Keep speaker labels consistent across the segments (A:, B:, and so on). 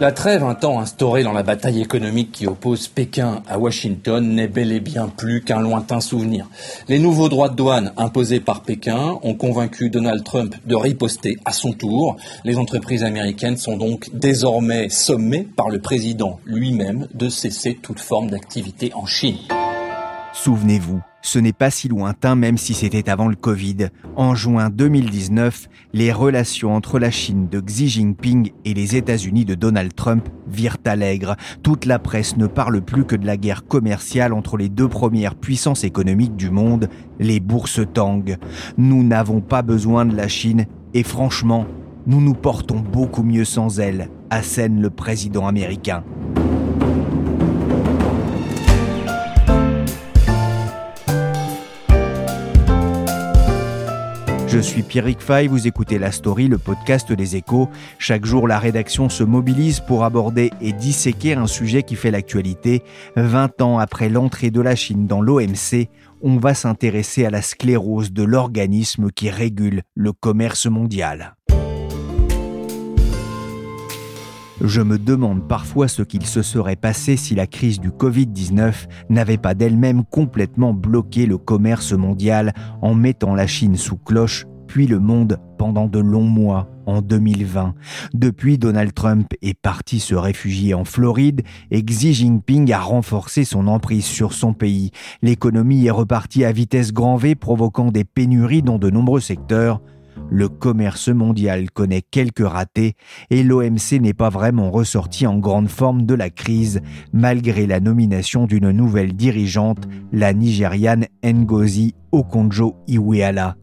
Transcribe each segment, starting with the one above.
A: La trêve un temps instaurée dans la bataille économique qui oppose Pékin à Washington n'est bel et bien plus qu'un lointain souvenir. Les nouveaux droits de douane imposés par Pékin ont convaincu Donald Trump de riposter à son tour. Les entreprises américaines sont donc désormais sommées par le président lui-même de cesser toute forme d'activité en Chine.
B: Souvenez-vous, ce n'est pas si lointain même si c'était avant le Covid. En juin 2019, les relations entre la Chine de Xi Jinping et les États-Unis de Donald Trump virent allègre. Toute la presse ne parle plus que de la guerre commerciale entre les deux premières puissances économiques du monde, les bourses tang. Nous n'avons pas besoin de la Chine et franchement, nous nous portons beaucoup mieux sans elle, assène le président américain. Je suis Pierrick Fay, vous écoutez La Story, le podcast des échos. Chaque jour, la rédaction se mobilise pour aborder et disséquer un sujet qui fait l'actualité. 20 ans après l'entrée de la Chine dans l'OMC, on va s'intéresser à la sclérose de l'organisme qui régule le commerce mondial. Je me demande parfois ce qu'il se serait passé si la crise du Covid-19 n'avait pas d'elle-même complètement bloqué le commerce mondial en mettant la Chine sous cloche, puis le monde pendant de longs mois en 2020. Depuis, Donald Trump est parti se réfugier en Floride et Xi Jinping a renforcé son emprise sur son pays. L'économie est repartie à vitesse grand V, provoquant des pénuries dans de nombreux secteurs le commerce mondial connaît quelques ratés et l'OMC n'est pas vraiment ressorti en grande forme de la crise malgré la nomination d'une nouvelle dirigeante, la Nigériane Ngozi Okonjo-Iweala.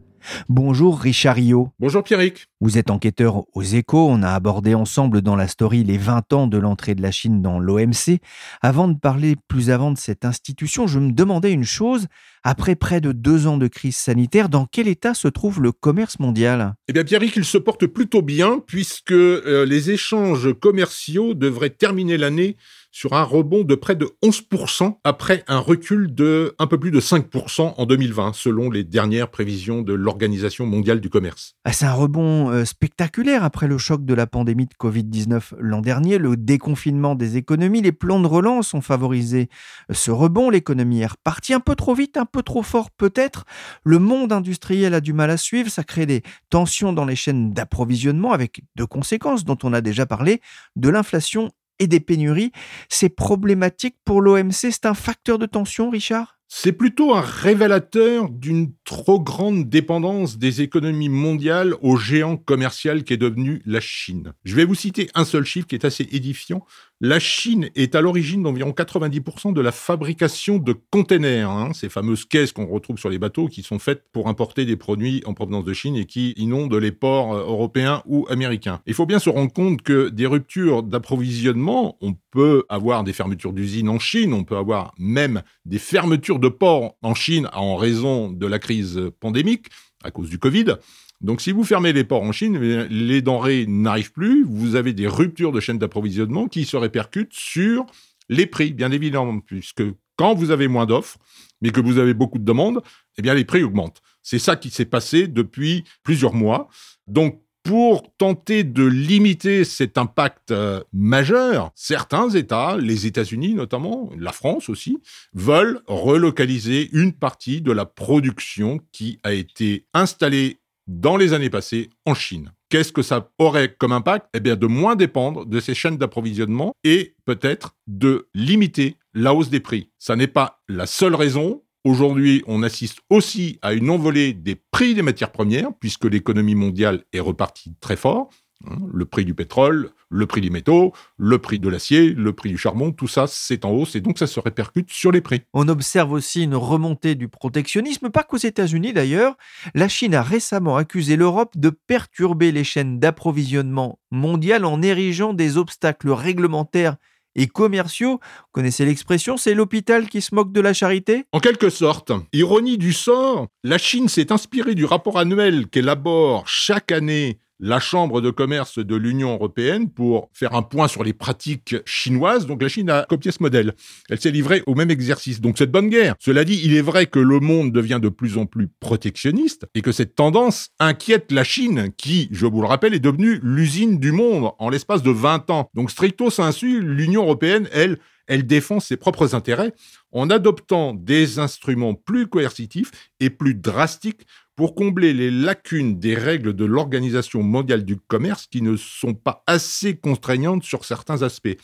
B: Bonjour Richard Rio.
C: Bonjour Pierrick.
B: Vous êtes enquêteur aux échos, on a abordé ensemble dans la story les 20 ans de l'entrée de la Chine dans l'OMC. Avant de parler plus avant de cette institution, je me demandais une chose, après près de deux ans de crise sanitaire, dans quel état se trouve le commerce mondial?
C: Eh bien Pierrick, il se porte plutôt bien puisque euh, les échanges commerciaux devraient terminer l'année sur un rebond de près de 11% après un recul de un peu plus de 5% en 2020, selon les dernières prévisions de l'Organisation mondiale du commerce.
B: Ah, c'est un rebond euh, spectaculaire après le choc de la pandémie de Covid-19 l'an dernier, le déconfinement des économies, les plans de relance ont favorisé ce rebond. L'économie est repartie un peu trop vite, un peu trop fort peut-être. Le monde industriel a du mal à suivre, ça crée des tensions dans les chaînes d'approvisionnement avec deux conséquences dont on a déjà parlé, de l'inflation et des pénuries. C'est problématique pour l'OMC, c'est un facteur de tension, Richard?
C: C'est plutôt un révélateur d'une trop grande dépendance des économies mondiales au géant commercial qu'est devenu la Chine. Je vais vous citer un seul chiffre qui est assez édifiant. La Chine est à l'origine d'environ 90% de la fabrication de containers, hein, ces fameuses caisses qu'on retrouve sur les bateaux qui sont faites pour importer des produits en provenance de Chine et qui inondent les ports euh, européens ou américains. Il faut bien se rendre compte que des ruptures d'approvisionnement, on peut avoir des fermetures d'usines en Chine, on peut avoir même des fermetures de ports en Chine en raison de la crise pandémique à cause du Covid. Donc si vous fermez les ports en Chine, eh les denrées n'arrivent plus, vous avez des ruptures de chaîne d'approvisionnement qui se répercutent sur les prix, bien évidemment, puisque quand vous avez moins d'offres, mais que vous avez beaucoup de demandes, eh bien les prix augmentent. C'est ça qui s'est passé depuis plusieurs mois. Donc pour tenter de limiter cet impact euh, majeur, certains États, les États-Unis notamment, la France aussi, veulent relocaliser une partie de la production qui a été installée dans les années passées en Chine. Qu'est-ce que ça aurait comme impact? Eh bien, de moins dépendre de ces chaînes d'approvisionnement et peut-être de limiter la hausse des prix. Ça n'est pas la seule raison, Aujourd'hui, on assiste aussi à une envolée des prix des matières premières, puisque l'économie mondiale est repartie très fort. Hein, le prix du pétrole, le prix des métaux, le prix de l'acier, le prix du charbon, tout ça, c'est en hausse et donc ça se répercute sur les prix.
B: On observe aussi une remontée du protectionnisme, pas qu'aux États-Unis d'ailleurs. La Chine a récemment accusé l'Europe de perturber les chaînes d'approvisionnement mondiales en érigeant des obstacles réglementaires et commerciaux. Vous connaissez l'expression, c'est l'hôpital qui se moque de la charité?
C: En quelque sorte. Ironie du sort, la Chine s'est inspirée du rapport annuel qu'élabore chaque année la Chambre de commerce de l'Union européenne pour faire un point sur les pratiques chinoises. Donc la Chine a copié ce modèle. Elle s'est livrée au même exercice. Donc cette bonne guerre. Cela dit, il est vrai que le monde devient de plus en plus protectionniste et que cette tendance inquiète la Chine qui, je vous le rappelle, est devenue l'usine du monde en l'espace de 20 ans. Donc stricto sensu, l'Union européenne, elle, elle défend ses propres intérêts en adoptant des instruments plus coercitifs et plus drastiques pour combler les lacunes des règles de l'Organisation mondiale du commerce qui ne sont pas assez contraignantes sur certains aspects.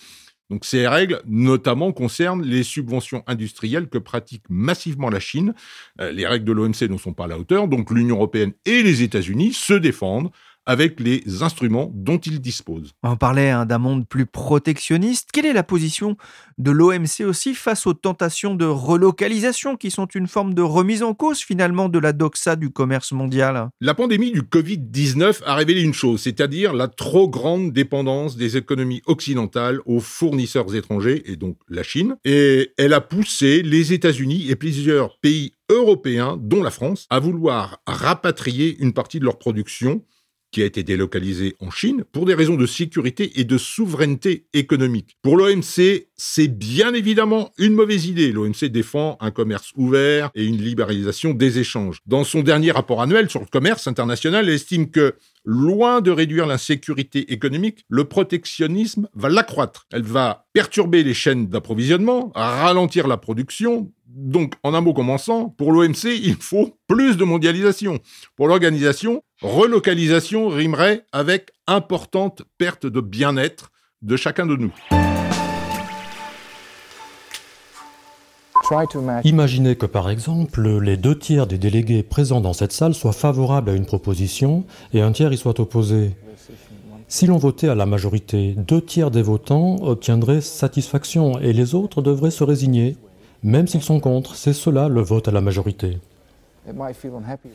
C: Donc ces règles, notamment, concernent les subventions industrielles que pratique massivement la Chine. Euh, les règles de l'OMC ne sont pas à la hauteur, donc l'Union européenne et les États-Unis se défendent avec les instruments dont il dispose.
B: On parlait hein, d'un monde plus protectionniste. Quelle est la position de l'OMC aussi face aux tentations de relocalisation qui sont une forme de remise en cause finalement de la doxa du commerce mondial?
C: La pandémie du Covid-19 a révélé une chose, c'est-à-dire la trop grande dépendance des économies occidentales aux fournisseurs étrangers, et donc la Chine, et elle a poussé les États-Unis et plusieurs pays européens, dont la France, à vouloir rapatrier une partie de leur production qui a été délocalisé en Chine pour des raisons de sécurité et de souveraineté économique. Pour l'OMC, c'est bien évidemment une mauvaise idée. L'OMC défend un commerce ouvert et une libéralisation des échanges. Dans son dernier rapport annuel sur le commerce international, elle estime que loin de réduire l'insécurité économique, le protectionnisme va l'accroître. Elle va perturber les chaînes d'approvisionnement, ralentir la production, donc, en un mot commençant, pour l'OMC, il faut plus de mondialisation. Pour l'organisation, relocalisation rimerait avec importante perte de bien-être de chacun de nous.
D: Imaginez que par exemple, les deux tiers des délégués présents dans cette salle soient favorables à une proposition et un tiers y soit opposé. Si l'on votait à la majorité, deux tiers des votants obtiendraient satisfaction et les autres devraient se résigner même s'ils sont contre. C'est cela le vote à la majorité.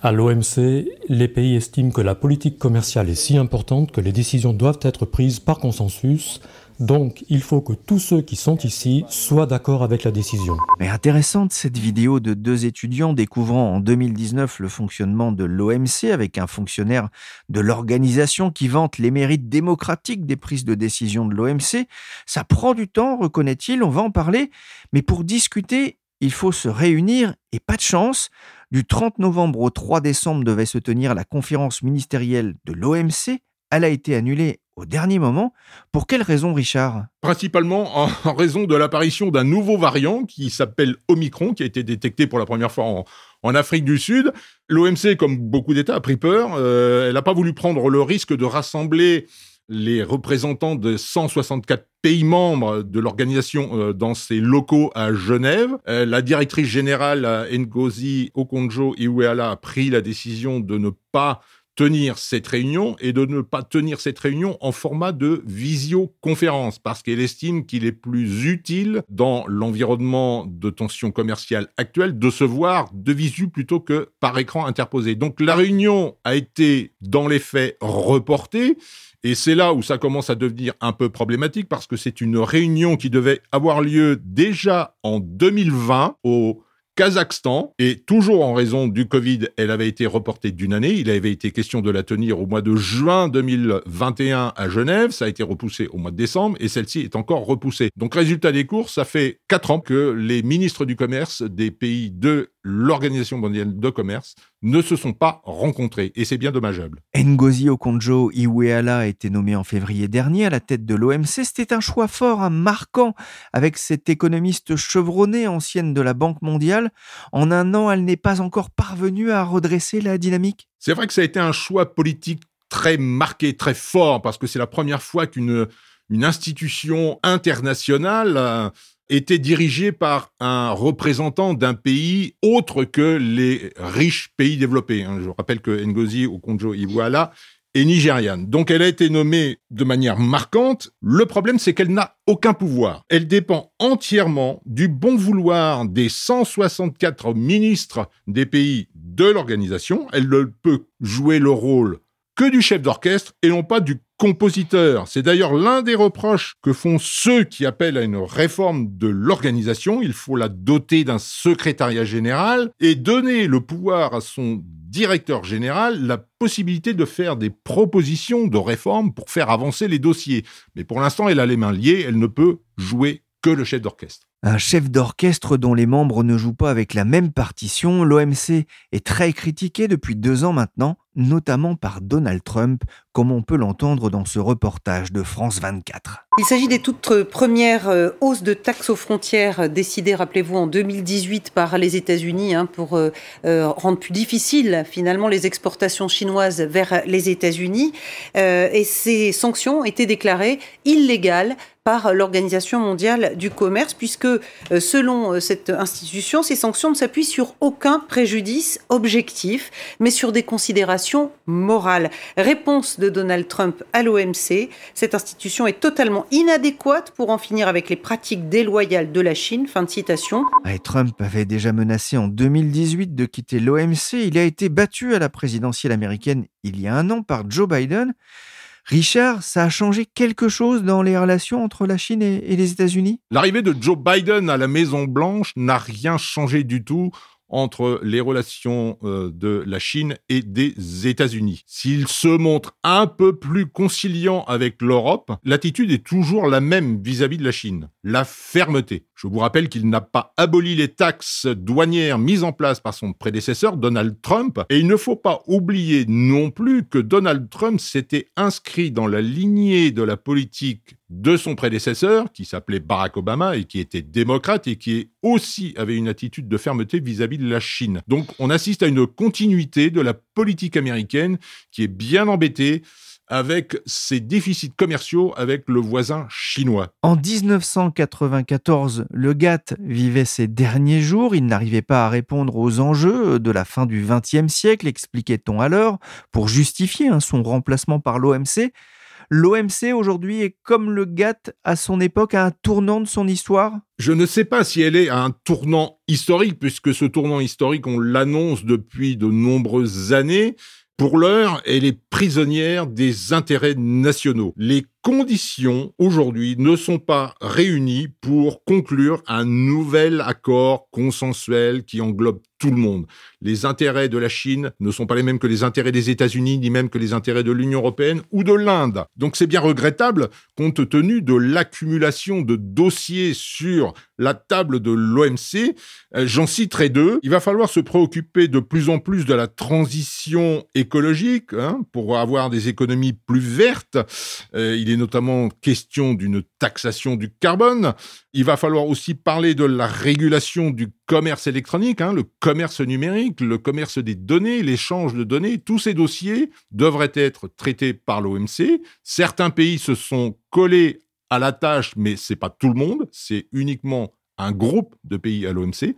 D: À l'OMC, les pays estiment que la politique commerciale est si importante que les décisions doivent être prises par consensus donc, il faut que tous ceux qui sont ici soient d'accord avec la décision.
B: Mais intéressante cette vidéo de deux étudiants découvrant en 2019 le fonctionnement de l'OMC avec un fonctionnaire de l'organisation qui vante les mérites démocratiques des prises de décision de l'OMC. Ça prend du temps, reconnaît-il, on va en parler, mais pour discuter, il faut se réunir et pas de chance. Du 30 novembre au 3 décembre devait se tenir la conférence ministérielle de l'OMC. Elle a été annulée au dernier moment. Pour quelle raison, Richard?
C: Principalement en raison de l'apparition d'un nouveau variant qui s'appelle Omicron, qui a été détecté pour la première fois en, Afrique du Sud. L'OMC, comme beaucoup d'États, a pris peur. Euh, elle n'a pas voulu prendre le risque de rassembler les représentants de 164 pays membres de l'organisation euh, dans ses locaux à Genève. Euh, la directrice générale Ngozi Okonjo-Iweala a pris la décision de ne pas tenir cette réunion et de ne pas tenir cette réunion en format de visioconférence parce qu'elle estime qu'il est plus utile dans l'environnement de tension commerciale actuelle de se voir de visu plutôt que par écran interposé. Donc la réunion a été dans les faits reportée et c'est là où ça commence à devenir un peu problématique parce que c'est une réunion qui devait avoir lieu déjà en 2020 au Kazakhstan. Et toujours en raison du Covid, elle avait été reportée d'une année. Il avait été question de la tenir au mois de juin 2021 à Genève. Ça a été repoussé au mois de décembre et celle-ci est encore repoussée. Donc résultat des courses, ça fait quatre ans que les ministres du commerce des pays de l'Organisation mondiale de commerce ne se sont pas rencontrés et c'est bien dommageable.
B: Ngozi Okonjo-Iweala a été nommé en février dernier à la tête de l'OMC. C'était un choix fort, un marquant avec cette économiste chevronnée ancienne de la Banque mondiale. En un an, elle n'est pas encore parvenue à redresser la dynamique.
C: C'est vrai que ça a été un choix politique très marqué, très fort parce que c'est la première fois qu'une une institution internationale était dirigé par un représentant d'un pays autre que les riches pays développés. Hein. Je rappelle que Ngozi Okonjo-Iweala et nigériane. Donc elle a été nommée de manière marquante. Le problème, c'est qu'elle n'a aucun pouvoir. Elle dépend entièrement du bon vouloir des 164 ministres des pays de l'organisation. Elle ne peut jouer le rôle que du chef d'orchestre et non pas du compositeur. C'est d'ailleurs l'un des reproches que font ceux qui appellent à une réforme de l'organisation. Il faut la doter d'un secrétariat général et donner le pouvoir à son directeur général la possibilité de faire des propositions de réforme pour faire avancer les dossiers. Mais pour l'instant, elle a les mains liées, elle ne peut jouer que le chef d'orchestre.
B: Un chef d'orchestre dont les membres ne jouent pas avec la même partition, l'OMC est très critiqué depuis deux ans maintenant, notamment par Donald Trump, comme on peut l'entendre dans ce reportage de France 24.
E: Il s'agit des toutes premières euh, hausses de taxes aux frontières décidées, rappelez-vous, en 2018 par les États-Unis hein, pour euh, euh, rendre plus difficile finalement les exportations chinoises vers les États-Unis. et ces sanctions été déclarées illégales par l'Organisation mondiale du commerce, puisque selon cette institution, ces sanctions ne s'appuient sur aucun préjudice objectif, mais sur des considérations morales. Réponse de Donald Trump à l'OMC. Cette institution est totalement inadéquate pour en finir avec les pratiques déloyales de la Chine. Fin de citation.
B: Et Trump avait déjà menacé en 2018 de quitter l'OMC. Il a été battu à la présidentielle américaine il y a un an par Joe Biden. Richard, ça a changé quelque chose dans les relations entre la Chine et, les États-Unis?
C: L'arrivée de Joe Biden à la Maison Blanche n'a rien changé du tout entre les relations euh, de la Chine et des États-Unis. S'il se montre un peu plus conciliant avec l'Europe, l'attitude est toujours la même vis-à-vis de la Chine, la fermeté. Je vous rappelle qu'il n'a pas aboli les taxes douanières mises en place par son prédécesseur Donald Trump, et il ne faut pas oublier non plus que Donald Trump s'était inscrit dans la lignée de la politique de son prédécesseur, qui s'appelait Barack Obama et qui était démocrate et qui aussi avait une attitude de fermeté vis-à-vis de la Chine. Donc on assiste à une continuité de la politique américaine qui est bien embêtée avec ses déficits commerciaux avec le voisin chinois.
B: En 1994, le GATT vivait ses derniers jours. Il n'arrivait pas à répondre aux enjeux de la fin du XXe siècle, expliquait-on alors, pour justifier hein, son remplacement par l'OMC. L'OMC aujourd'hui est comme le GATT à son époque à un tournant de son histoire?
C: Je ne sais pas si elle est à un tournant historique, puisque ce tournant historique, on l'annonce depuis de nombreuses années. Pour l'heure, elle est prisonnière des intérêts nationaux. Conditions aujourd'hui ne sont pas réunies pour conclure un nouvel accord consensuel qui englobe tout le monde. Les intérêts de la Chine ne sont pas les mêmes que les intérêts des États-Unis, ni même que les intérêts de l'Union européenne ou de l'Inde. Donc c'est bien regrettable compte tenu de l'accumulation de dossiers sur la table de l'OMC. Euh, j'en citerai deux. Il va falloir se préoccuper de plus en plus de la transition écologique hein, pour avoir des économies plus vertes. Euh, est notamment question d'une taxation du carbone. Il va falloir aussi parler de la régulation du commerce électronique, hein, le commerce numérique, le commerce des données, l'échange de données. Tous ces dossiers devraient être traités par l'OMC. Certains pays se sont collés à la tâche, mais c'est pas tout le monde, c'est uniquement un groupe de pays à l'OMC.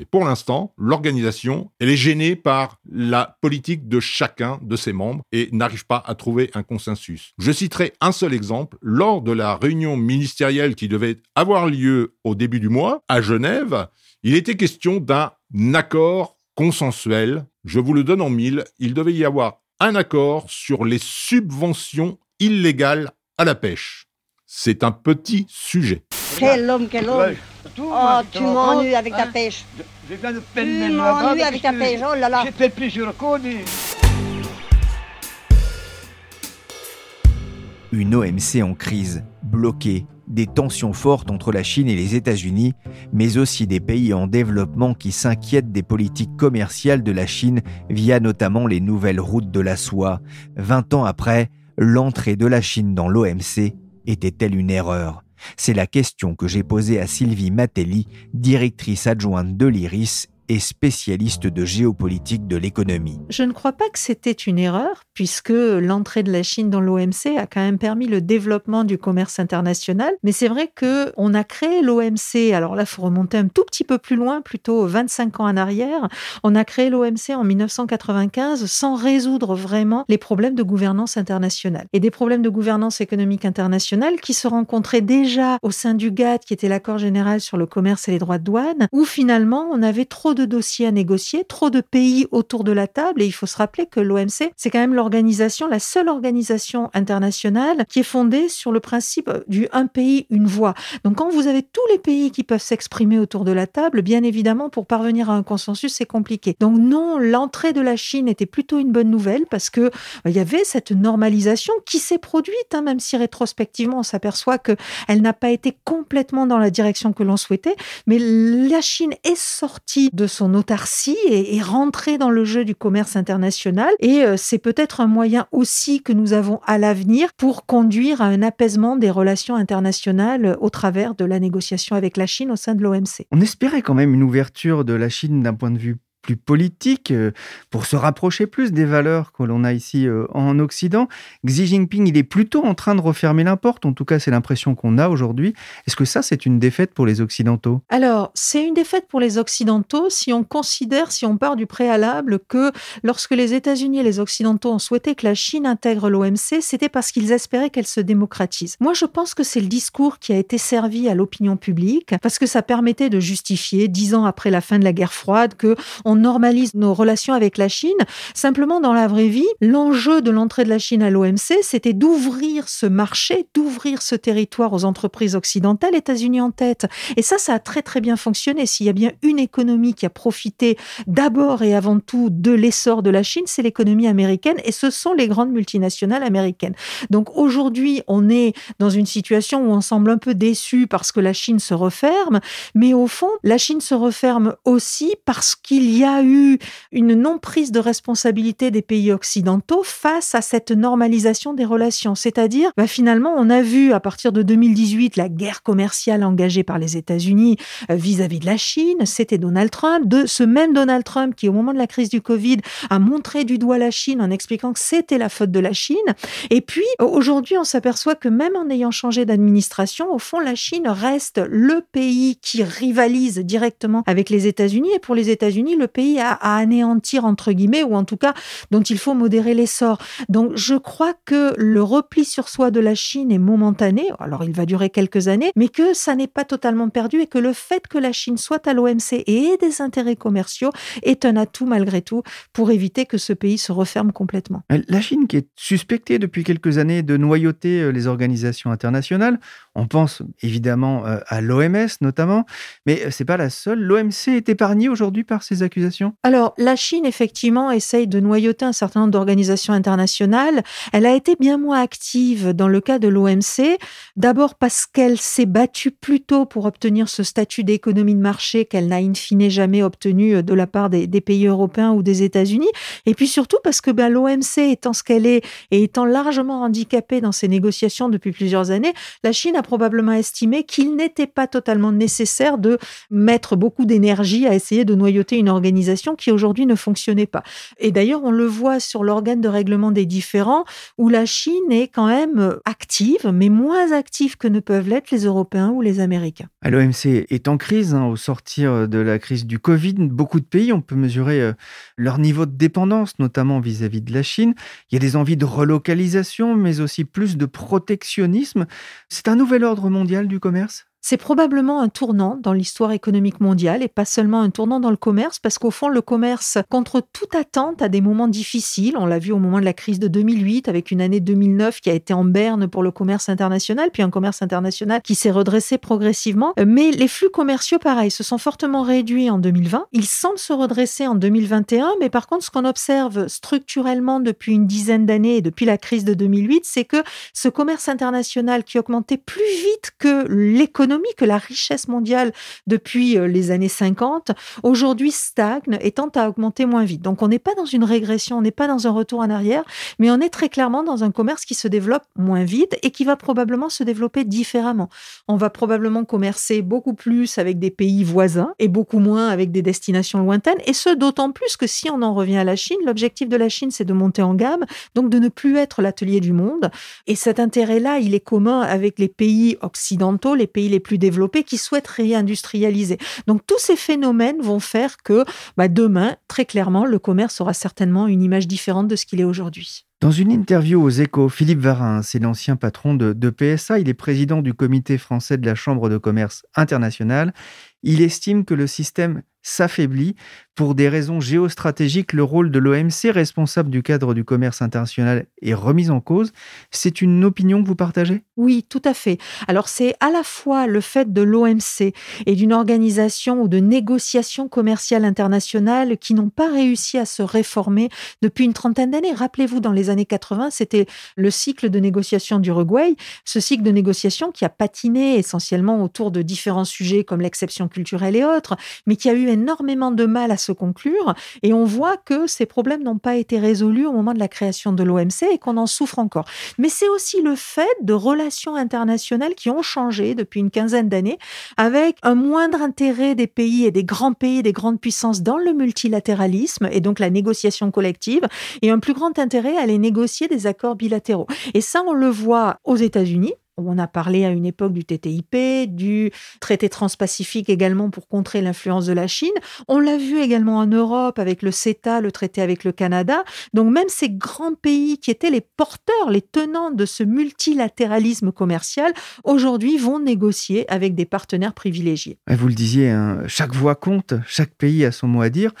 C: Mais pour l'instant, l'organisation, elle est gênée par la politique de chacun de ses membres et n'arrive pas à trouver un consensus. Je citerai un seul exemple. Lors de la réunion ministérielle qui devait avoir lieu au début du mois à Genève, il était question d'un accord consensuel. Je vous le donne en mille. Il devait y avoir un accord sur les subventions illégales à la pêche. C'est un petit sujet.
F: Quel homme, quel homme Oh, tu m'ennuies avec ta pêche. Je viens de Tu m'ennuies avec ta pêche, oh là là. J'ai fait plusieurs
B: Une OMC en crise, bloquée, des tensions fortes entre la Chine et les États-Unis, mais aussi des pays en développement qui s'inquiètent des politiques commerciales de la Chine via notamment les nouvelles routes de la soie. Vingt ans après, l'entrée de la Chine dans l'OMC était-elle une erreur? C'est la question que j'ai posée à Sylvie Matelli, directrice adjointe de l'IRIS et spécialiste de géopolitique de l'économie.
G: Je ne crois pas que c'était une erreur, puisque l'entrée de la Chine dans l'OMC a quand même permis le développement du commerce international. Mais c'est vrai que on a créé l'OMC. Alors là, il faut remonter un tout petit peu plus loin, plutôt 25 ans en arrière. On a créé l'OMC en 1995 sans résoudre vraiment les problèmes de gouvernance internationale et des problèmes de gouvernance économique internationale qui se rencontraient déjà au sein du GATT, qui était l'accord général sur le commerce et les droits de douane, où finalement on avait trop de dossiers à négocier, trop de pays autour de la table. Et il faut se rappeler que l'OMC, c'est quand même l'organisation, la seule organisation internationale qui est fondée sur le principe du un pays, une voix. Donc quand vous avez tous les pays qui peuvent s'exprimer autour de la table, bien évidemment, pour parvenir à un consensus, c'est compliqué. Donc non, l'entrée de la Chine était plutôt une bonne nouvelle parce que euh, il y avait cette normalisation qui s'est produite, hein, même si rétrospectivement on s'aperçoit que elle n'a pas été complètement dans la direction que l'on souhaitait, mais la Chine est sortie de son autarcie et est rentrée dans le jeu du commerce international et euh, c'est peut-être un moyen aussi que nous avons à l'avenir pour conduire à un apaisement des relations internationales au travers de la négociation avec la Chine au sein de l'OMC.
B: On espérait quand même une ouverture de la Chine d'un point de vue politique, euh, pour se rapprocher plus des valeurs que l'on a ici euh, en Occident. Xi Jinping, il est plutôt en train de refermer la porte, en tout cas c'est l'impression qu'on a aujourd'hui. Est-ce que ça, c'est une défaite pour les Occidentaux?
G: Alors, c'est une défaite pour les Occidentaux si on considère, si on part du préalable, que lorsque les États-Unis et les Occidentaux ont souhaité que la Chine intègre l'OMC, c'était parce qu'ils espéraient qu'elle se démocratise. Moi, je pense que c'est le discours qui a été servi à l'opinion publique, parce que ça permettait de justifier, dix ans après la fin de la guerre froide, que on normalise nos relations avec la Chine. Simplement, dans la vraie vie, l'enjeu de l'entrée de la Chine à l'OMC, c'était d'ouvrir ce marché, d'ouvrir ce territoire aux entreprises occidentales, États-Unis en tête. Et ça, ça a très très bien fonctionné. S'il y a bien une économie qui a profité d'abord et avant tout de l'essor de la Chine, c'est l'économie américaine et ce sont les grandes multinationales américaines. Donc aujourd'hui, on est dans une situation où on semble un peu déçu parce que la Chine se referme, mais au fond, la Chine se referme aussi parce qu'il y a eu une non-prise de responsabilité des pays occidentaux face à cette normalisation des relations. C'est-à-dire, bah, finalement, on a vu à partir de 2018 la guerre commerciale engagée par les États-Unis euh, vis-à-vis de la Chine. C'était Donald Trump, de ce même Donald Trump qui, au moment de la crise du Covid, a montré du doigt la Chine en expliquant que c'était la faute de la Chine. Et puis, aujourd'hui, on s'aperçoit que même en ayant changé d'administration, au fond, la Chine reste le pays qui rivalise directement avec les États-Unis. Et pour les États-Unis, le pays à, anéantir, entre guillemets, ou en tout cas dont il faut modérer l'essor. Donc je crois que le repli sur soi de la Chine est momentané, alors il va durer quelques années, mais que ça n'est pas totalement perdu et que le fait que la Chine soit à l'OMC et ait des intérêts commerciaux est un atout malgré tout pour éviter que ce pays se referme complètement.
B: Euh, la Chine qui est suspectée depuis quelques années de noyauter euh, les organisations internationales, on pense évidemment euh, à l'OMS notamment, mais c'est pas la seule. L'OMC est épargnée aujourd'hui par ces accusations?
G: Alors, la Chine, effectivement, essaye de noyauter un certain nombre d'organisations internationales. Elle a été bien moins active dans le cas de l'OMC, d'abord parce qu'elle s'est battue plutôt pour obtenir ce statut d'économie de marché qu'elle n'a in fine jamais obtenu de la part des, pays européens ou des États-Unis, et puis surtout parce que ben, l'OMC étant ce qu'elle est et étant largement handicapée dans ses négociations depuis plusieurs années, la Chine a probablement estimé qu'il n'était pas totalement nécessaire de mettre beaucoup d'énergie à essayer de noyauter une organisation qui aujourd'hui ne fonctionnait pas. Et d'ailleurs, on le voit sur l'organe de règlement des différends, où la Chine est quand même active, mais moins active que ne peuvent l'être les Européens ou les Américains.
B: L'OMC est en crise hein, au sortir de la crise du Covid. Beaucoup de pays, on peut mesurer euh, leur niveau de dépendance, notamment vis-à-vis de la Chine. Il y a des envies de relocalisation, mais aussi plus de protectionnisme. C'est un nouvel ordre mondial du commerce?
G: C'est probablement un tournant dans l'histoire économique mondiale et pas seulement un tournant dans le commerce, parce qu'au fond, le commerce, contre toute attente, a des moments difficiles. On l'a vu au moment de la crise de 2008, avec une année 2009 qui a été en berne pour le commerce international, puis un commerce international qui s'est redressé progressivement. Mais les flux commerciaux, pareil, se sont fortement réduits en 2020. Ils semblent se redresser en 2021, mais par contre, ce qu'on observe structurellement depuis une dizaine d'années et depuis la crise de 2008, c'est que ce commerce international qui augmentait plus vite que l'économie que la richesse mondiale depuis euh, les années 50 aujourd'hui stagne et tend à augmenter moins vite. Donc on n'est pas dans une régression, on n'est pas dans un retour en arrière, mais on est très clairement dans un commerce qui se développe moins vite et qui va probablement se développer différemment. On va probablement commercer beaucoup plus avec des pays voisins et beaucoup moins avec des destinations lointaines, et ce d'autant plus que si on en revient à la Chine, l'objectif de la Chine c'est de monter en gamme, donc de ne plus être l'atelier du monde. Et cet intérêt-là, il est commun avec les pays occidentaux, les pays les plus développés qui souhaitent réindustrialiser. Donc tous ces phénomènes vont faire que bah, demain, très clairement, le commerce aura certainement une image différente de ce qu'il est aujourd'hui.
B: Dans une interview aux échos, Philippe Varin, c'est l'ancien patron de, de, PSA, il est président du comité français de la Chambre de commerce internationale. Il estime que le système s'affaiblit. Pour des raisons géostratégiques, le rôle de l'OMC, responsable du cadre du commerce international, est remis en cause. C'est une opinion que vous partagez?
G: Oui, tout à fait. Alors c'est à la fois le fait de l'OMC et d'une organisation ou de négociations commerciales internationales qui n'ont pas réussi à se réformer depuis une trentaine d'années. Rappelez-vous, dans les années 80, c'était le cycle de négociation d'Uruguay, ce cycle de négociation qui a patiné essentiellement autour de différents sujets comme l'exception culturelle et autres, mais qui a eu énormément de mal à se conclure. Et on voit que ces problèmes n'ont pas été résolus au moment de la création de l'OMC et qu'on en souffre encore. Mais c'est aussi le fait de relations internationales qui ont changé depuis une quinzaine d'années, avec un moindre intérêt des pays et des grands pays, des grandes puissances dans le multilatéralisme et donc la négociation collective, et un plus grand intérêt à aller négocier des accords bilatéraux. Et ça, on le voit aux États-Unis, on a parlé à une époque du TTIP, du traité transpacifique également pour contrer l'influence de la Chine. On l'a vu également en Europe avec le CETA, le traité avec le Canada. Donc même ces grands pays qui étaient les porteurs, les tenants de ce multilatéralisme commercial, aujourd'hui vont négocier avec des partenaires privilégiés.
B: Vous le disiez, hein, chaque voix compte, chaque pays a son mot à dire.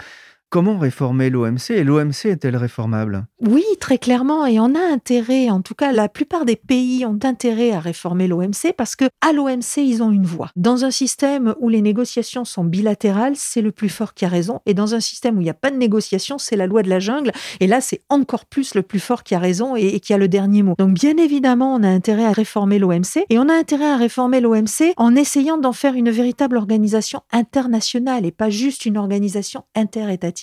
B: Comment réformer l'OMC Et l'OMC est-elle réformable?
G: Oui, très clairement. Et on a intérêt, en tout cas, la plupart des pays ont intérêt à réformer l'OMC parce que à l'OMC, ils ont une voix. Dans un système où les négociations sont bilatérales, c'est le plus fort qui a raison. Et dans un système où il n'y a pas de négociation, c'est la loi de la jungle. Et là, c'est encore plus le plus fort qui a raison et, et qui a le dernier mot. Donc, bien évidemment, on a intérêt à réformer l'OMC. Et on a intérêt à réformer l'OMC en essayant d'en faire une véritable organisation internationale et pas juste une organisation interétatique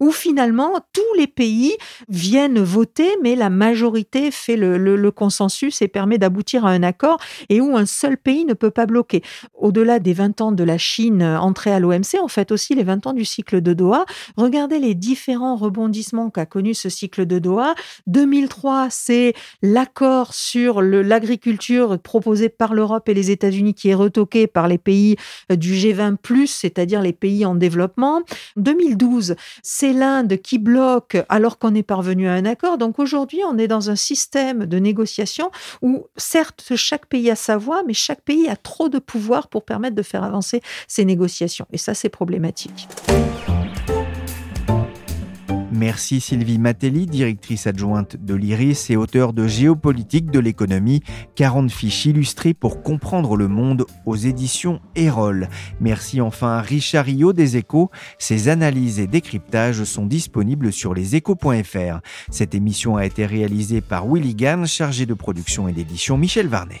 G: où finalement tous les pays viennent voter, mais la majorité fait le, consensus et permet d'aboutir à un accord, et où un seul pays ne peut pas bloquer. Au-delà des 20 ans de la Chine entrée à l'OMC, en fait aussi les 20 ans du cycle de Doha. Regardez les différents rebondissements qu'a connu ce cycle de Doha. 2003, c'est l'accord sur l'agriculture proposé par l'Europe et les États-Unis qui est retoqué par les pays du G20+, c'est-à-dire les pays en développement. 2012, c'est l'Inde qui bloque alors qu'on est parvenu à un accord. Donc aujourd'hui, on est dans un système de négociation où certes, chaque pays a sa voix, mais chaque pays a trop de pouvoir pour permettre de faire avancer ces négociations. Et ça, c'est problématique.
B: Merci Sylvie Matelli, directrice adjointe de l'IRIS et auteure de Géopolitique de l'économie, 40 fiches illustrées pour comprendre le monde aux éditions Erol. Merci enfin à Richard Rio des Échos. Ses analyses et décryptages sont disponibles sur leséchos.fr. Cette émission a été réalisée par Willy Gann, chargé de production et d'édition Michel Varnet.